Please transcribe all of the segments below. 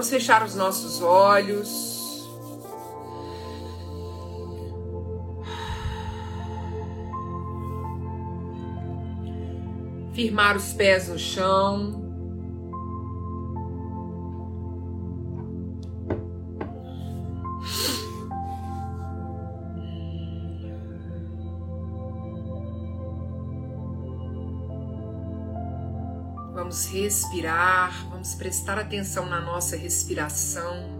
Vamos fechar os nossos olhos. Firmar os pés no chão. Respirar, vamos prestar atenção na nossa respiração.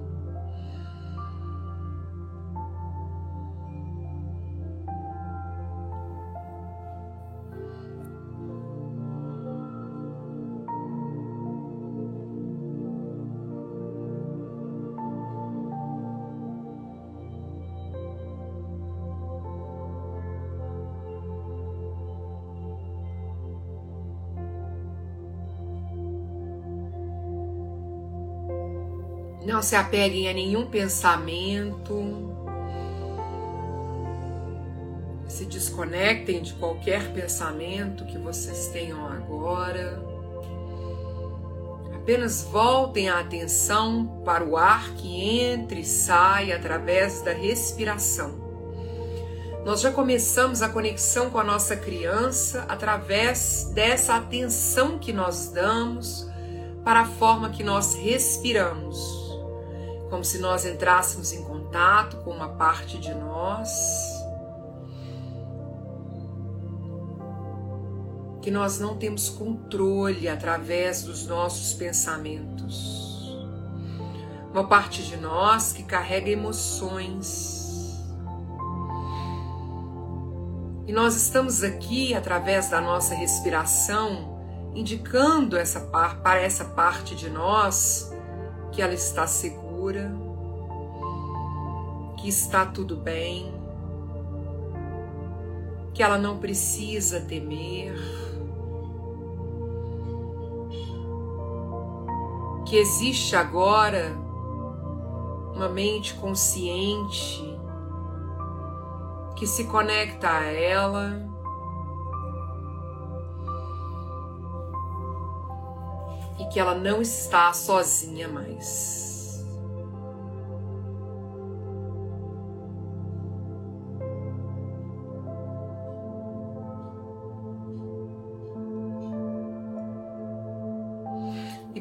Não se apeguem a nenhum pensamento. Se desconectem de qualquer pensamento que vocês tenham agora. Apenas voltem a atenção para o ar que entra e sai através da respiração. Nós já começamos a conexão com a nossa criança através dessa atenção que nós damos para a forma que nós respiramos como se nós entrássemos em contato com uma parte de nós que nós não temos controle através dos nossos pensamentos. Uma parte de nós que carrega emoções. E nós estamos aqui através da nossa respiração indicando essa para essa parte de nós que ela está segura segura, que está tudo bem, que ela não precisa temer, que existe agora uma mente consciente que se conecta a ela. E que ela não está sozinha mais.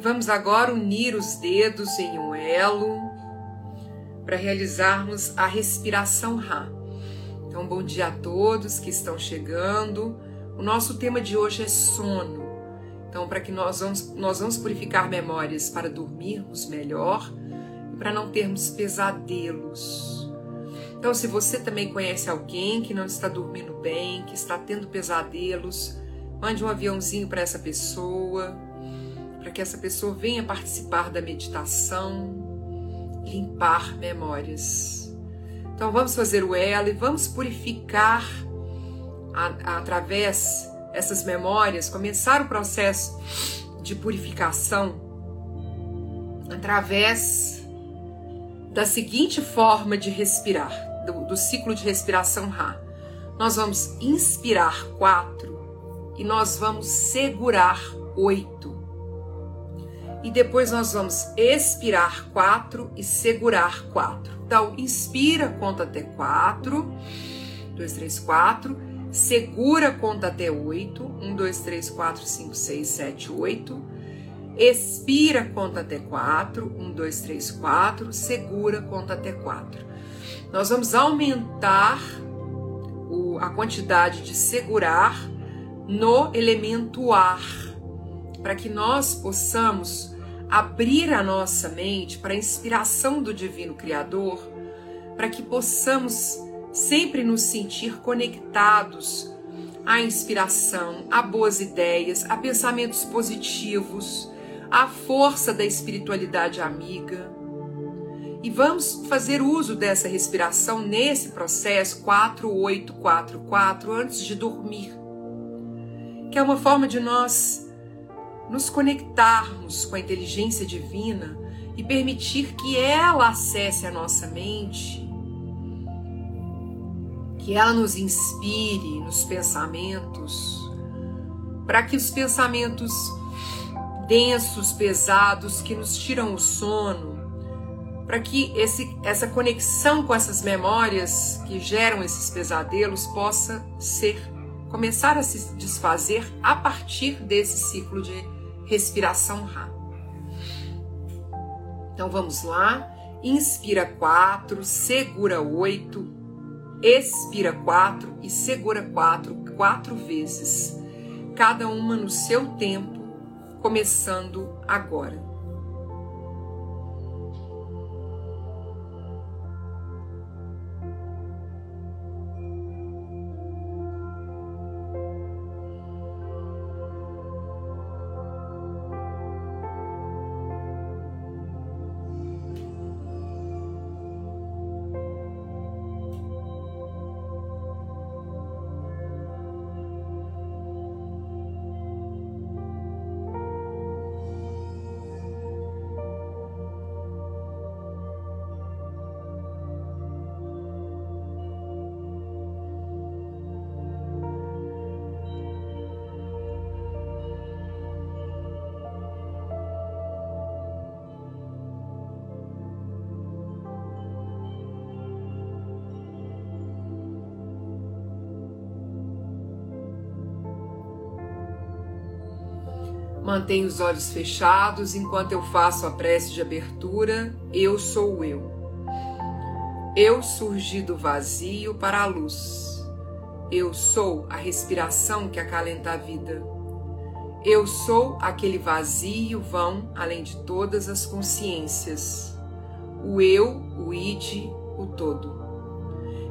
Vamos agora unir os dedos em um elo para realizarmos a respiração Ra. Então, bom dia a todos que estão chegando. O nosso tema de hoje é sono. Então, para que nós vamos, nós vamos purificar memórias para dormirmos melhor e para não termos pesadelos. Então, se você também conhece alguém que não está dormindo bem, que está tendo pesadelos, mande um aviãozinho para essa pessoa para que essa pessoa venha participar da meditação. limpar memórias. Então vamos fazer o elo e vamos purificar a, a, através dessas memórias, começar o processo de purificação através da seguinte forma de respirar, do, do ciclo de respiração Ra. Nós vamos inspirar quatro e nós vamos segurar oito. E depois nós vamos expirar quatro e segurar quatro. Então, inspira, conta até quatro. Dois, três, quatro. Segura, conta até oito. Um, dois, três, quatro, cinco, seis, sete, oito. Expira, conta até quatro. Um, dois, três, quatro. Segura, conta até quatro. Nós vamos aumentar o, a quantidade de segurar no elemento ar, para que nós possamos abrir a nossa mente para a inspiração do Divino Criador, para que possamos sempre nos sentir conectados à inspiração, a boas ideias, a pensamentos positivos, a força da espiritualidade amiga. E vamos fazer uso dessa respiração nesse processo 4844 antes de dormir, que é uma forma de nós nos conectarmos com a inteligência divina e permitir que ela acesse a nossa mente, que ela nos inspire nos pensamentos, para que os pensamentos densos, pesados, que nos tiram o sono, para que esse, essa conexão com essas memórias que geram esses pesadelos possa ser começar a se desfazer a partir desse ciclo de respiração Ra. Então vamos lá. Inspira quatro, segura oito, expira quatro e segura quatro, quatro vezes, cada uma no seu tempo começando agora. Mantenha os olhos fechados enquanto eu faço a prece de abertura. Eu sou eu. Eu surgi do vazio para a luz. Eu sou a respiração que acalenta a vida. Eu sou aquele vazio vão além de todas as consciências. O eu, o id, o todo.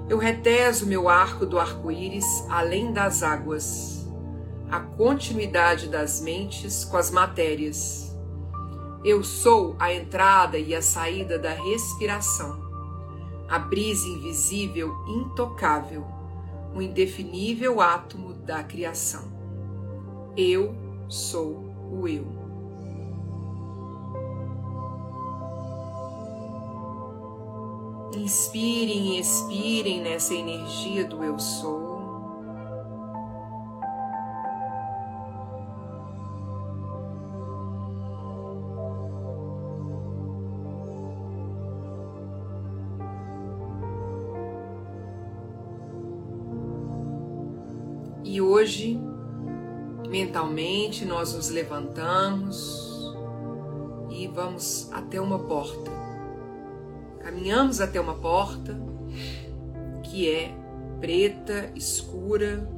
Eu reteso meu arco do arco-íris além das águas a continuidade das mentes com as matérias. Eu sou a entrada e a saída da respiração, a brisa invisível intocável, o indefinível átomo da criação. Eu sou o eu. Inspirem e expirem nessa energia do eu sou. Hoje, mentalmente, nós nos levantamos e vamos até uma porta. Caminhamos até uma porta que é preta, escura.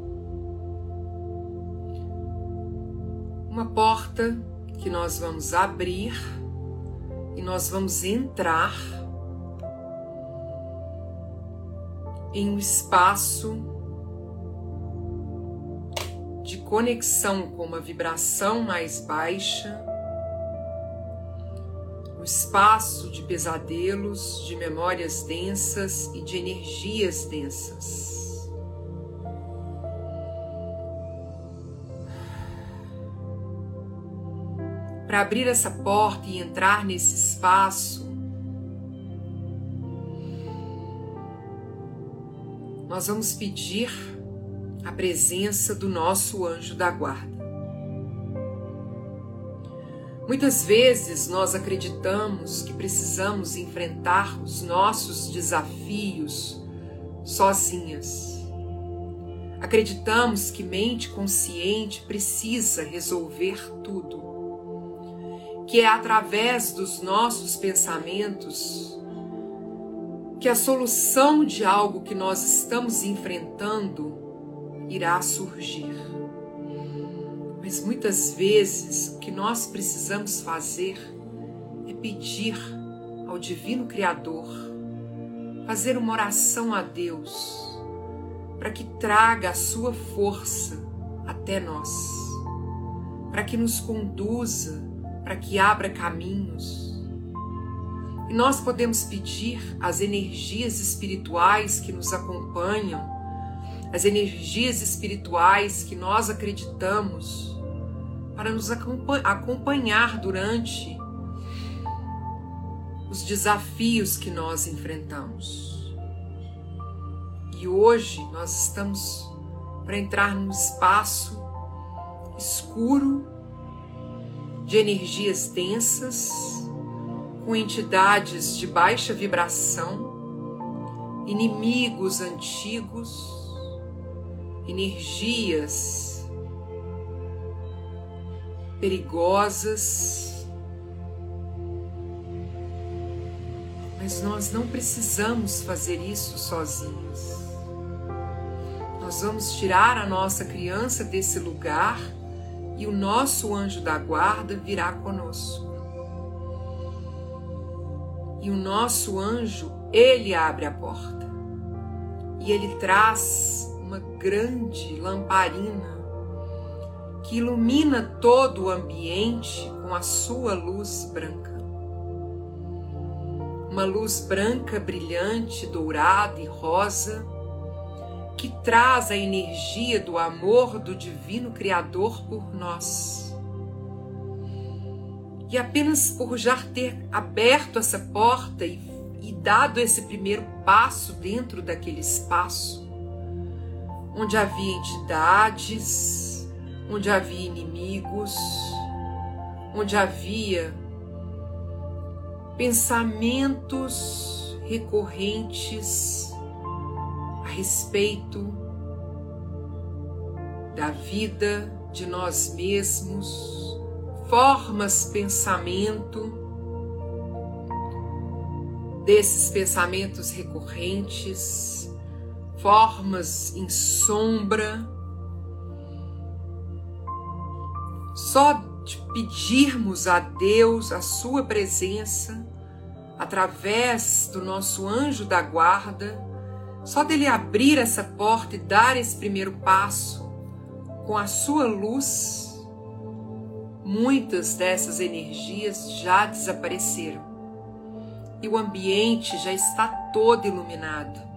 Uma porta que nós vamos abrir e nós vamos entrar em um espaço conexão com uma vibração mais baixa, um espaço de pesadelos, de memórias densas e de energias densas. Para abrir essa porta e entrar nesse espaço, nós vamos pedir a presença do nosso anjo da guarda. Muitas vezes nós acreditamos que precisamos enfrentar os nossos desafios sozinhas. Acreditamos que mente consciente precisa resolver tudo, que é através dos nossos pensamentos que a solução de algo que nós estamos enfrentando irá surgir. Mas muitas vezes o que nós precisamos fazer é pedir ao Divino Criador, fazer uma oração a Deus, para que traga a sua força até nós, para que nos conduza, para que abra caminhos. E nós podemos pedir às energias espirituais que nos acompanham, as energias espirituais que nós acreditamos, para nos acompanhar durante os desafios que nós enfrentamos. E hoje nós estamos para entrar num espaço escuro de energias densas, com entidades de baixa vibração, inimigos antigos, energias perigosas. Mas nós não precisamos fazer isso sozinhos. Nós vamos tirar a nossa criança desse lugar e o nosso anjo da guarda virá conosco. E o nosso anjo, ele abre a porta. E ele traz uma grande lamparina que ilumina todo o ambiente com a sua luz branca. Uma luz branca, brilhante, dourada e rosa, que traz a energia do amor do Divino Criador por nós. E apenas por já ter aberto essa porta e, e dado esse primeiro passo dentro daquele espaço, onde havia entidades, onde havia inimigos, onde havia pensamentos recorrentes a respeito da vida, de nós mesmos, formas pensamento desses pensamentos recorrentes, formas em sombra Só de pedirmos a Deus a sua presença através do nosso anjo da guarda, só dele abrir essa porta e dar esse primeiro passo com a sua luz, muitas dessas energias já desapareceram e o ambiente já está todo iluminado.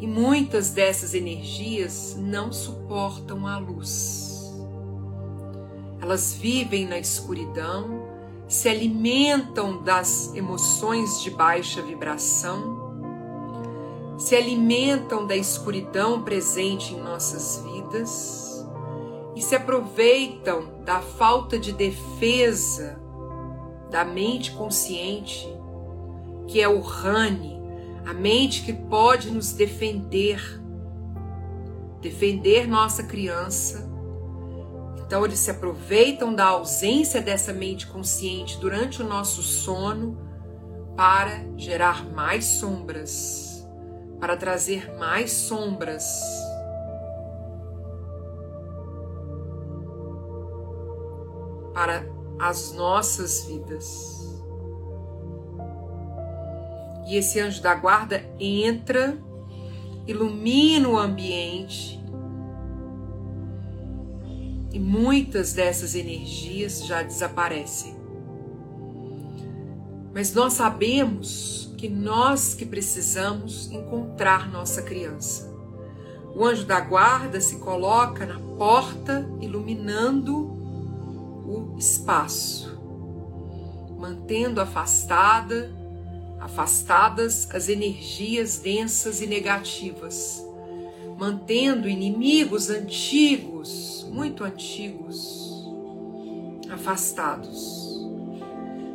E muitas dessas energias não suportam a luz. Elas vivem na escuridão, se alimentam das emoções de baixa vibração, se alimentam da escuridão presente em nossas vidas e se aproveitam da falta de defesa da mente consciente, que é o Rani, a mente que pode nos defender, defender nossa criança então, eles se aproveitam da ausência dessa mente consciente durante o nosso sono para gerar mais sombras, para trazer mais sombras. Para as nossas vidas. E esse anjo da guarda entra, ilumina o ambiente e muitas dessas energias já desaparecem. Mas nós sabemos que nós que precisamos encontrar nossa criança. O anjo da guarda se coloca na porta, iluminando o espaço, mantendo afastada, afastadas as energias densas e negativas, mantendo inimigos antigos, muito antigos, afastados.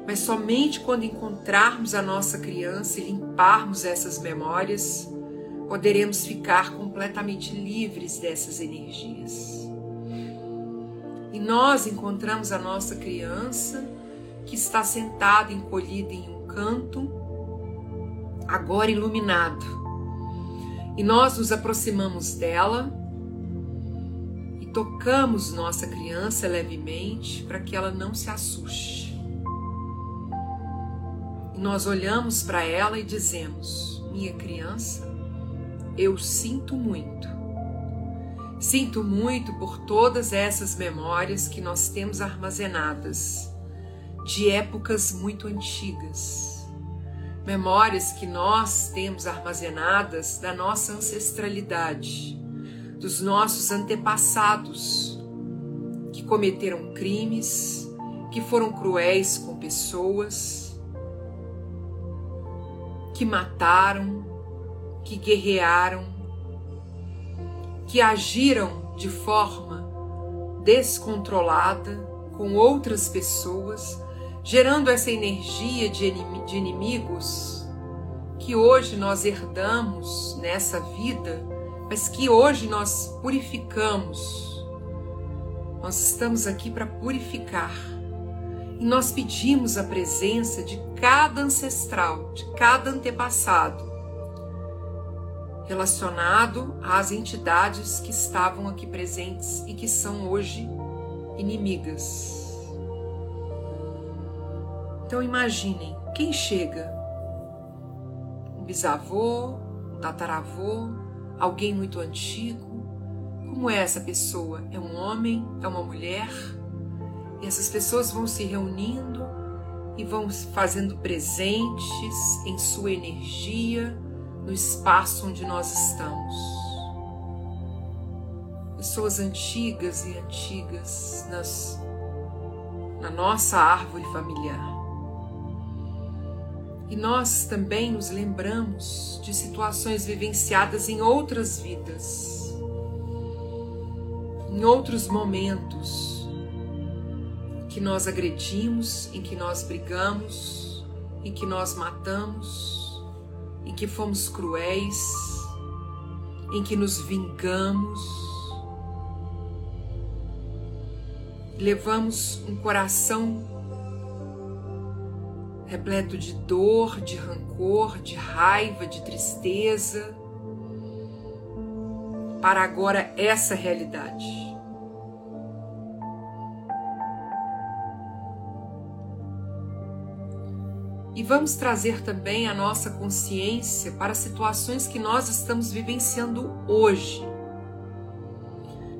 Mas somente quando encontrarmos a nossa criança e limparmos essas memórias, poderemos ficar completamente livres dessas energias. E nós encontramos a nossa criança que está sentada, encolhida em um canto, agora iluminado. E nós nos aproximamos dela e tocamos nossa criança levemente para que ela não se assuste. E nós olhamos para ela e dizemos: Minha criança, eu sinto muito. Sinto muito por todas essas memórias que nós temos armazenadas de épocas muito antigas. Memórias que nós temos armazenadas da nossa ancestralidade, dos nossos antepassados que cometeram crimes, que foram cruéis com pessoas, que mataram, que guerrearam, que agiram de forma descontrolada com outras pessoas, gerando essa energia de, inimigos que hoje nós herdamos nessa vida, mas que hoje nós purificamos. Nós estamos aqui para purificar. E nós pedimos a presença de cada ancestral, de cada antepassado, relacionado às entidades que estavam aqui presentes e que são hoje inimigas. Então imaginem, quem chega? Um bisavô, um tataravô, alguém muito antigo? Como é essa pessoa? É um homem? É uma mulher? E essas pessoas vão se reunindo e vão fazendo presentes em sua energia no espaço onde nós estamos. Pessoas antigas e antigas nas, na nossa árvore familiar. E nós também nos lembramos de situações vivenciadas em outras vidas, em outros momentos, que nós agredimos, em que nós brigamos, em que nós matamos em que fomos cruéis, em que nos vingamos, levamos um coração repleto de dor, de rancor, de raiva, de tristeza, para agora essa realidade. E vamos trazer também a nossa consciência para situações que nós estamos vivenciando hoje.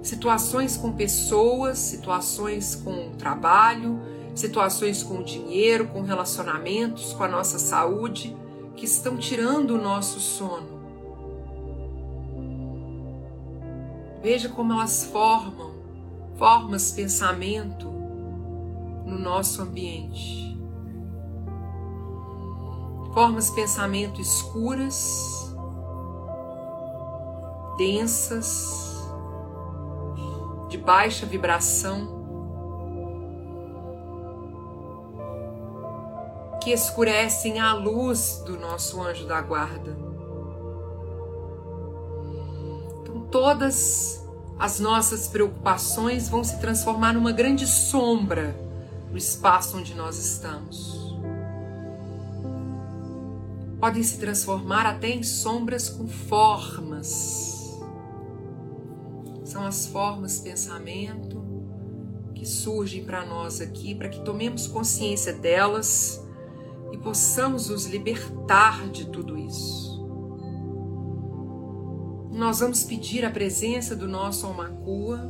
Situações com pessoas, situações com trabalho, situações com dinheiro, com relacionamentos, com a nossa saúde, que estão tirando o nosso sono. Veja como elas formam formas pensamento no nosso ambiente formas pensamento escuras, densas, de baixa vibração, que escurecem a luz do nosso anjo da guarda. Então, todas as nossas preocupações vão se transformar numa grande sombra no espaço onde nós estamos podem se transformar até em sombras com formas. São as formas pensamento que surgem para nós aqui, para que tomemos consciência delas e possamos nos libertar de tudo isso. Nós vamos pedir a presença do nosso Almacua,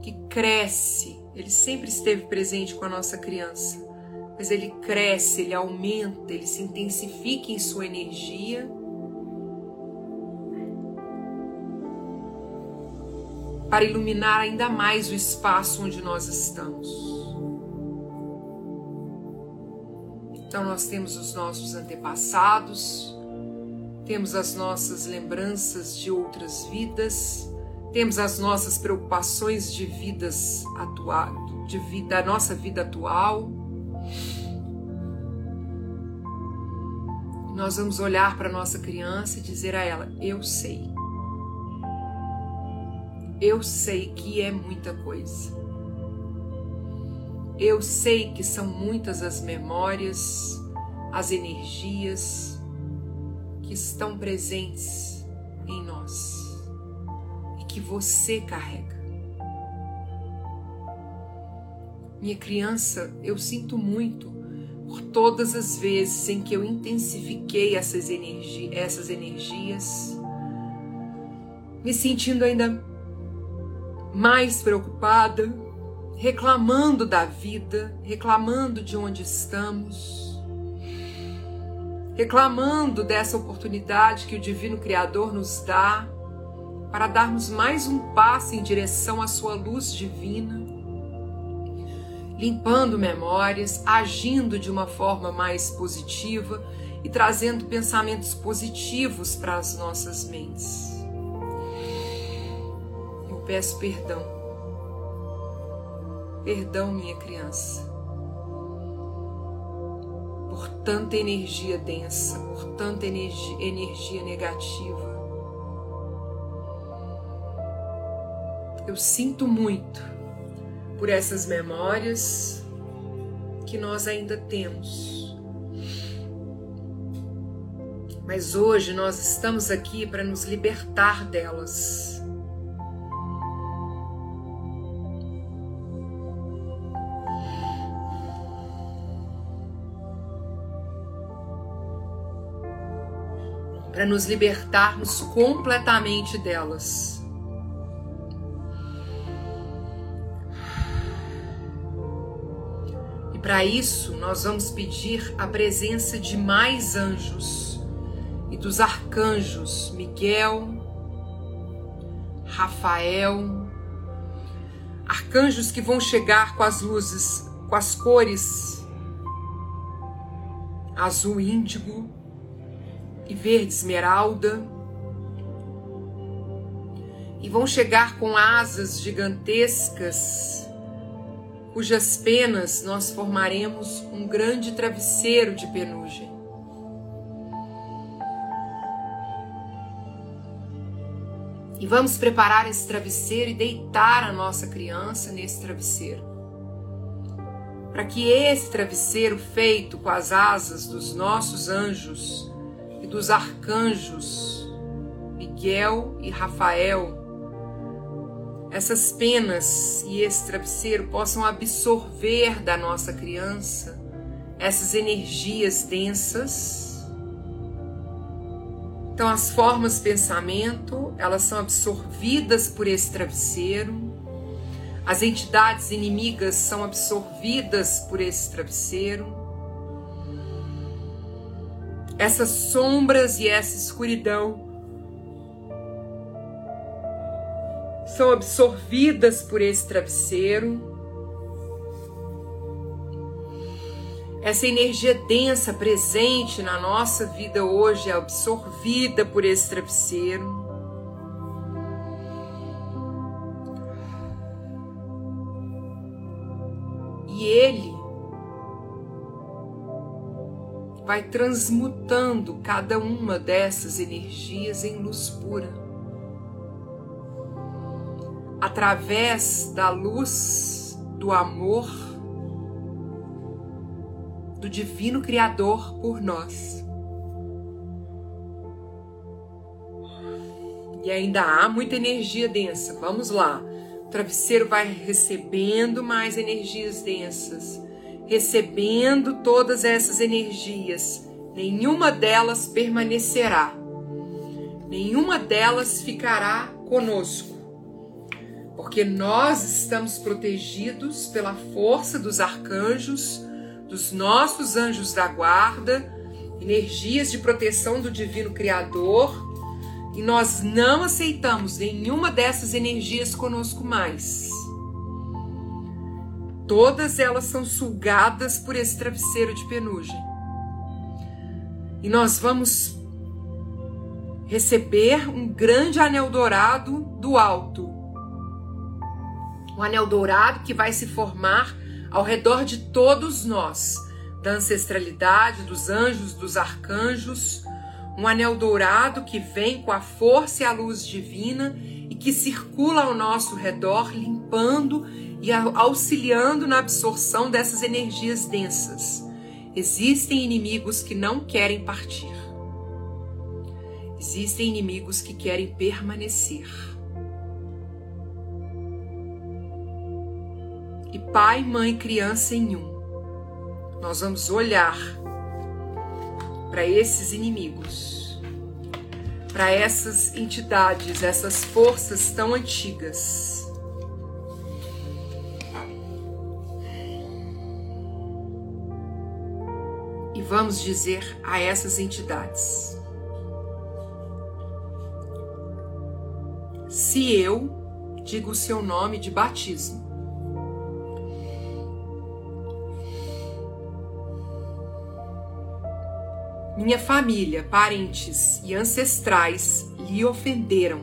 que cresce, ele sempre esteve presente com a nossa criança mas ele cresce, ele aumenta, ele se intensifica em sua energia. Para iluminar ainda mais o espaço onde nós estamos. Então, nós temos os nossos antepassados, temos as nossas lembranças de outras vidas, temos as nossas preocupações de vidas atuais, de vida, da nossa vida atual. Nós vamos olhar para nossa criança e dizer a ela: Eu sei. Eu sei que é muita coisa. Eu sei que são muitas as memórias, as energias que estão presentes em nós e que você carrega. Minha criança, eu sinto muito por todas as vezes em que eu intensifiquei essas, energi essas energias, me sentindo ainda mais preocupada, reclamando da vida, reclamando de onde estamos, reclamando dessa oportunidade que o Divino Criador nos dá para darmos mais um passo em direção à Sua luz divina limpando memórias, agindo de uma forma mais positiva e trazendo pensamentos positivos para as nossas mentes. Eu peço perdão. Perdão, minha criança, por tanta energia densa, por tanta energia, negativa. Eu sinto muito por essas memórias que nós ainda temos. Mas hoje nós estamos aqui para nos libertar delas. Para nos libertarmos completamente delas. Para isso, nós vamos pedir a presença de mais anjos e dos arcanjos Miguel, Rafael, arcanjos que vão chegar com as luzes, com as cores azul índigo e verde esmeralda, e vão chegar com asas gigantescas cujas penas nós formaremos um grande travesseiro de penugem. E vamos preparar esse travesseiro e deitar a nossa criança nesse travesseiro. Para que esse travesseiro, feito com as asas dos nossos anjos e dos arcanjos Miguel e Rafael, essas penas e esse travesseiro possam absorver da nossa criança essas energias densas. Então as formas pensamento, elas são absorvidas por esse travesseiro. As entidades inimigas são absorvidas por esse travesseiro. Essas sombras e essa escuridão são absorvidas por esse travesseiro. Essa energia densa presente na nossa vida hoje é absorvida por esse travesseiro. E ele vai transmutando cada uma dessas energias em luz pura através da luz do amor do Divino Criador por nós. E ainda há muita energia densa. Vamos lá. O travesseiro vai recebendo mais energias densas, recebendo todas essas energias. Nenhuma delas permanecerá. Nenhuma delas ficará conosco porque nós estamos protegidos pela força dos arcanjos, dos nossos anjos da guarda, energias de proteção do Divino Criador, e nós não aceitamos nenhuma dessas energias conosco mais. Todas elas são sugadas por esse travesseiro de penugem. E nós vamos receber um grande anel dourado do alto. Um anel dourado que vai se formar ao redor de todos nós, da ancestralidade, dos anjos, dos arcanjos, um anel dourado que vem com a força e a luz divina e que circula ao nosso redor, limpando e auxiliando na absorção dessas energias densas. Existem inimigos que não querem partir. Existem inimigos que querem permanecer. E pai, mãe, criança em um. Nós vamos olhar para esses inimigos, para essas entidades, essas forças tão antigas. Vamos dizer a essas entidades: se eu digo o seu nome de batismo, Minha família, parentes e ancestrais lhe ofenderam.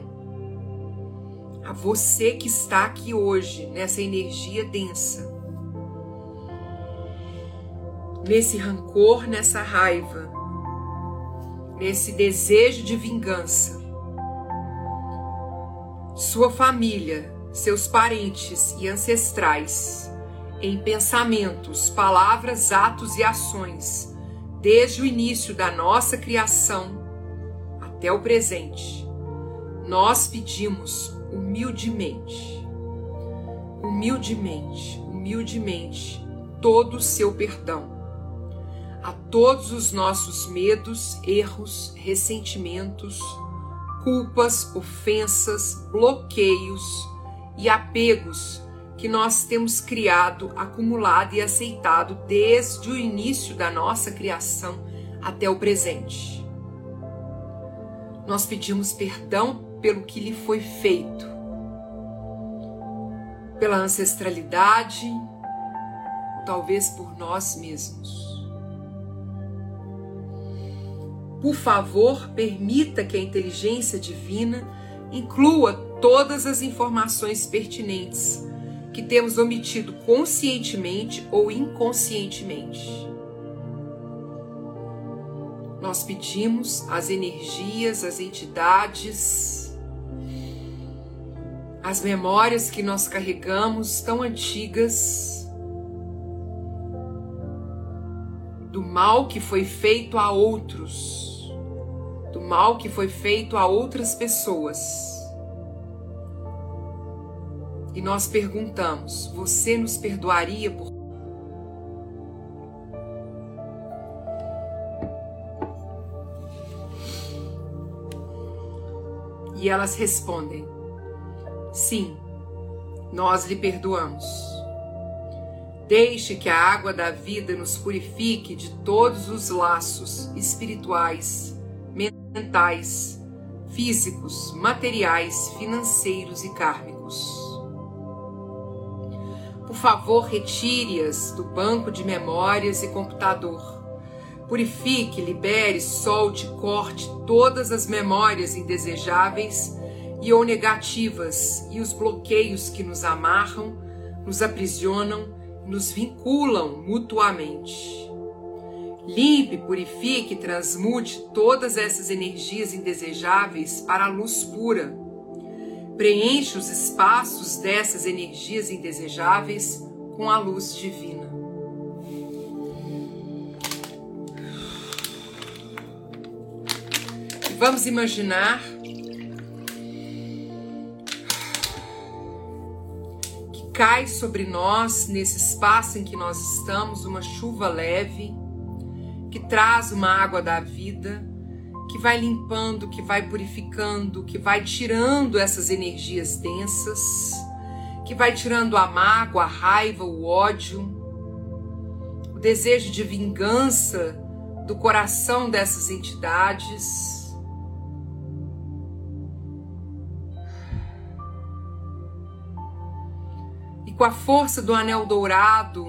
A você que está aqui hoje, nessa energia densa, nesse rancor, nessa raiva, nesse desejo de vingança. Sua família, seus parentes e ancestrais, em pensamentos, palavras, atos e ações, desde o início da nossa criação até o presente, nós pedimos humildemente, humildemente, humildemente, todo o seu perdão a todos os nossos medos, erros, ressentimentos, culpas, ofensas, bloqueios e apegos que nós temos criado, acumulado e aceitado desde o início da nossa criação até o presente. Nós pedimos perdão pelo que lhe foi feito, pela ancestralidade, talvez por nós mesmos. Por favor, permita que a inteligência divina inclua todas as informações pertinentes que temos omitido conscientemente ou inconscientemente. Nós pedimos as energias, as entidades, as memórias que nós carregamos tão antigas do mal que foi feito a outros, do mal que foi feito a outras pessoas e nós perguntamos: Você nos perdoaria por. E elas respondem: Sim, nós lhe perdoamos. Deixe que a água da vida nos purifique de todos os laços espirituais, mentais, físicos, materiais, financeiros e kármicos. Por favor, retire-as do banco de memórias e computador. Purifique, libere, solte, corte todas as memórias indesejáveis e ou negativas e os bloqueios que nos amarram, nos aprisionam, nos vinculam mutuamente. Limpe, purifique transmute todas essas energias indesejáveis para a luz pura Preencha os espaços dessas energias indesejáveis com a luz divina. Vamos imaginar que cai sobre nós, nesse espaço em que nós estamos, uma chuva leve que traz uma água da vida que vai limpando, que vai purificando, que vai tirando essas energias densas, que vai tirando a mágoa, a raiva, o ódio, o desejo de vingança do coração dessas entidades. E com a força do anel dourado,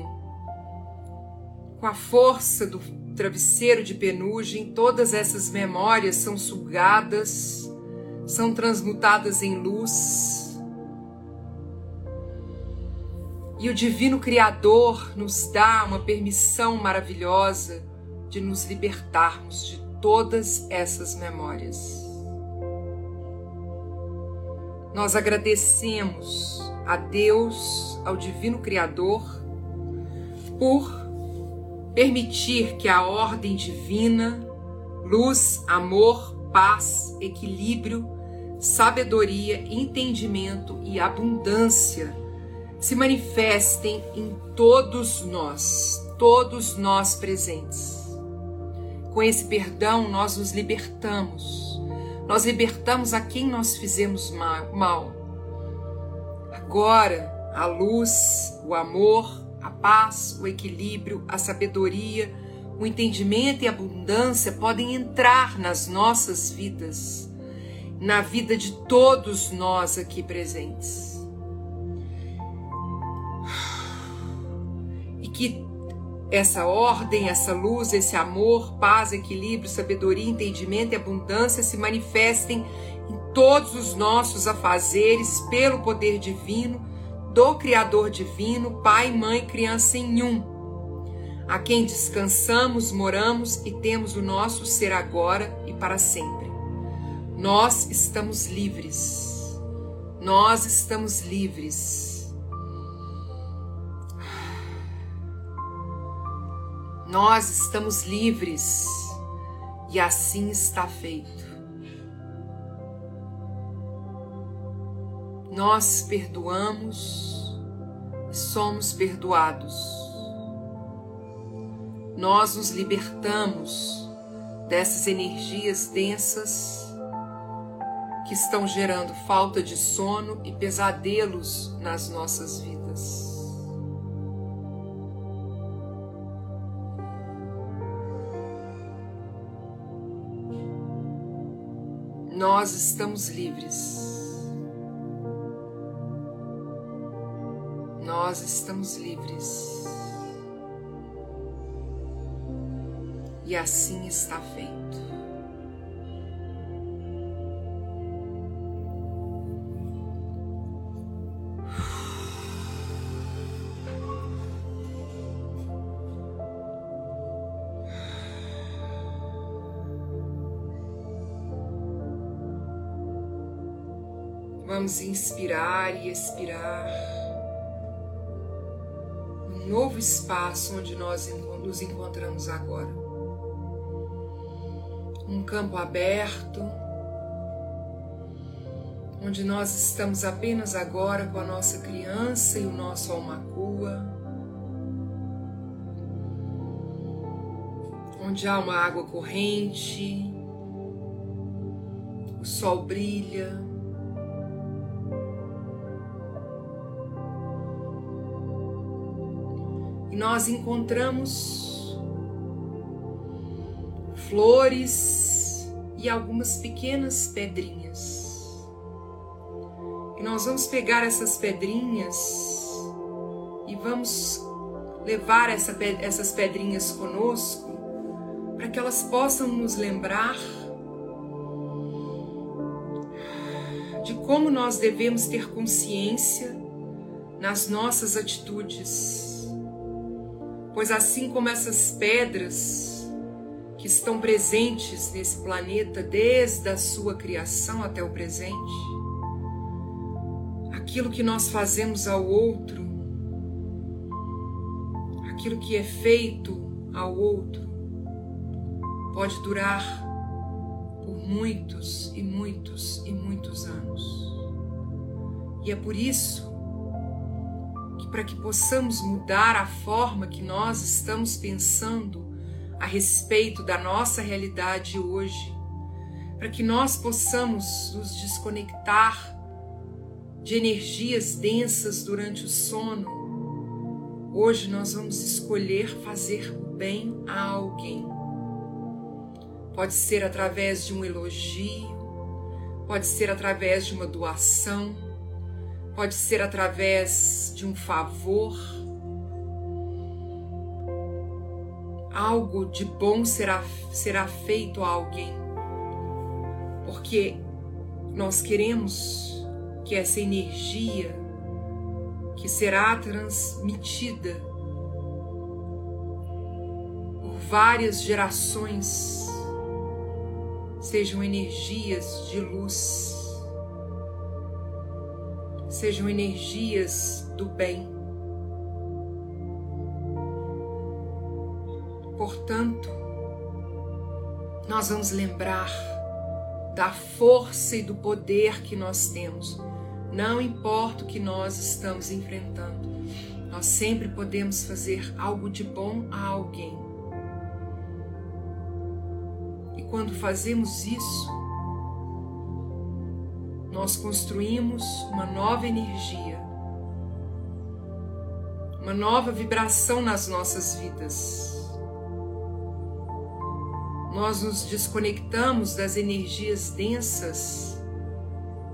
com a força do travesseiro de penugem, todas essas memórias são sugadas, são transmutadas em luz. E o Divino Criador nos dá uma permissão maravilhosa de nos libertarmos de todas essas memórias. Nós agradecemos a Deus, ao Divino Criador, por permitir que a ordem divina, luz, amor, paz, equilíbrio, sabedoria, entendimento e abundância se manifestem em todos nós, todos nós presentes. Com esse perdão, nós nos libertamos. Nós libertamos a quem nós fizemos mal. Agora, a luz, o amor, paz, o equilíbrio, a sabedoria, o entendimento e a abundância podem entrar nas nossas vidas, na vida de todos nós aqui presentes. E que essa ordem, essa luz, esse amor, paz, equilíbrio, sabedoria, entendimento e abundância se manifestem em todos os nossos afazeres pelo poder divino do Criador Divino, Pai, Mãe, Criança em um, a quem descansamos, moramos e temos o nosso ser agora e para sempre. Nós estamos livres. Nós estamos livres. Nós estamos livres e assim está feito. Nós perdoamos e somos perdoados. Nós nos libertamos dessas energias densas que estão gerando falta de sono e pesadelos nas nossas vidas. Nós estamos livres. Nós estamos livres. E assim está feito. Vamos inspirar e expirar novo espaço onde nós nos encontramos agora. Um campo aberto, onde nós estamos apenas agora com a nossa criança e o nosso almacua, onde há uma água corrente, o sol brilha. Nós encontramos flores e algumas pequenas pedrinhas. E nós vamos pegar essas pedrinhas e vamos levar essa, essas pedrinhas conosco para que elas possam nos lembrar de como nós devemos ter consciência nas nossas atitudes Pois assim como essas pedras que estão presentes nesse planeta desde a sua criação até o presente, aquilo que nós fazemos ao outro, aquilo que é feito ao outro, pode durar por muitos e muitos e muitos anos. E é por isso para que possamos mudar a forma que nós estamos pensando a respeito da nossa realidade hoje, para que nós possamos nos desconectar de energias densas durante o sono, Hoje nós vamos escolher fazer bem a alguém. Pode ser através de um elogio, pode ser através de uma doação, pode ser através de um favor. Algo de bom será, será feito a alguém, porque nós queremos que essa energia que será transmitida por várias gerações sejam energias de luz, sejam energias do bem. Portanto, nós vamos lembrar da força e do poder que nós temos. Não importa o que nós estamos enfrentando, nós sempre podemos fazer algo de bom a alguém. E quando fazemos isso, nós construímos uma nova energia, uma nova vibração nas nossas vidas nós nos desconectamos das energias densas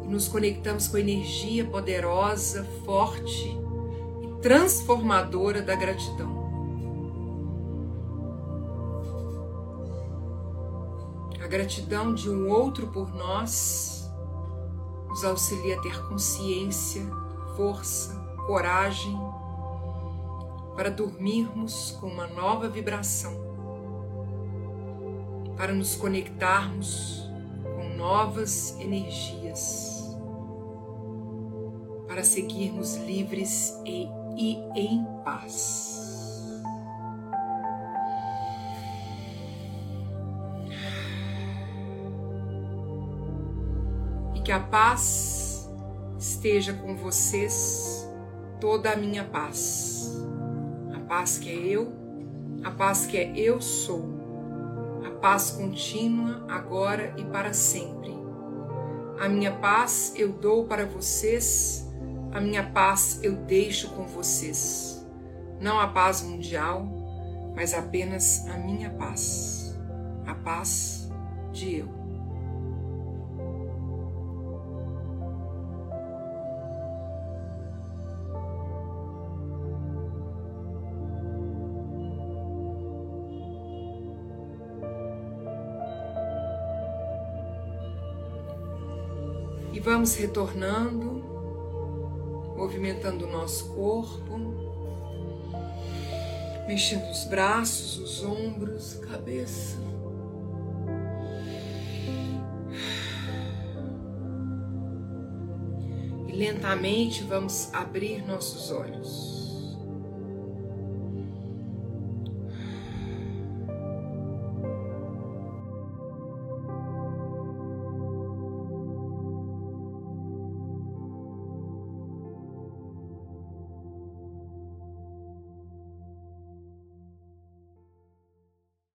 e nos conectamos com a energia poderosa, forte e transformadora da gratidão. A gratidão de um outro por nós nos auxilia a ter consciência, força, coragem para dormirmos com uma nova vibração para nos conectarmos com novas energias, para seguirmos livres e, e em paz. Que a paz esteja com vocês, toda a minha paz. A paz que é eu, a paz que é eu sou paz contínua, agora e para sempre. A minha paz eu dou para vocês, a minha paz eu deixo com vocês. Não a paz mundial, mas apenas a minha paz, a paz de eu. Vamos retornando, movimentando o nosso corpo, mexendo os braços, os ombros, cabeça. E lentamente vamos abrir nossos olhos.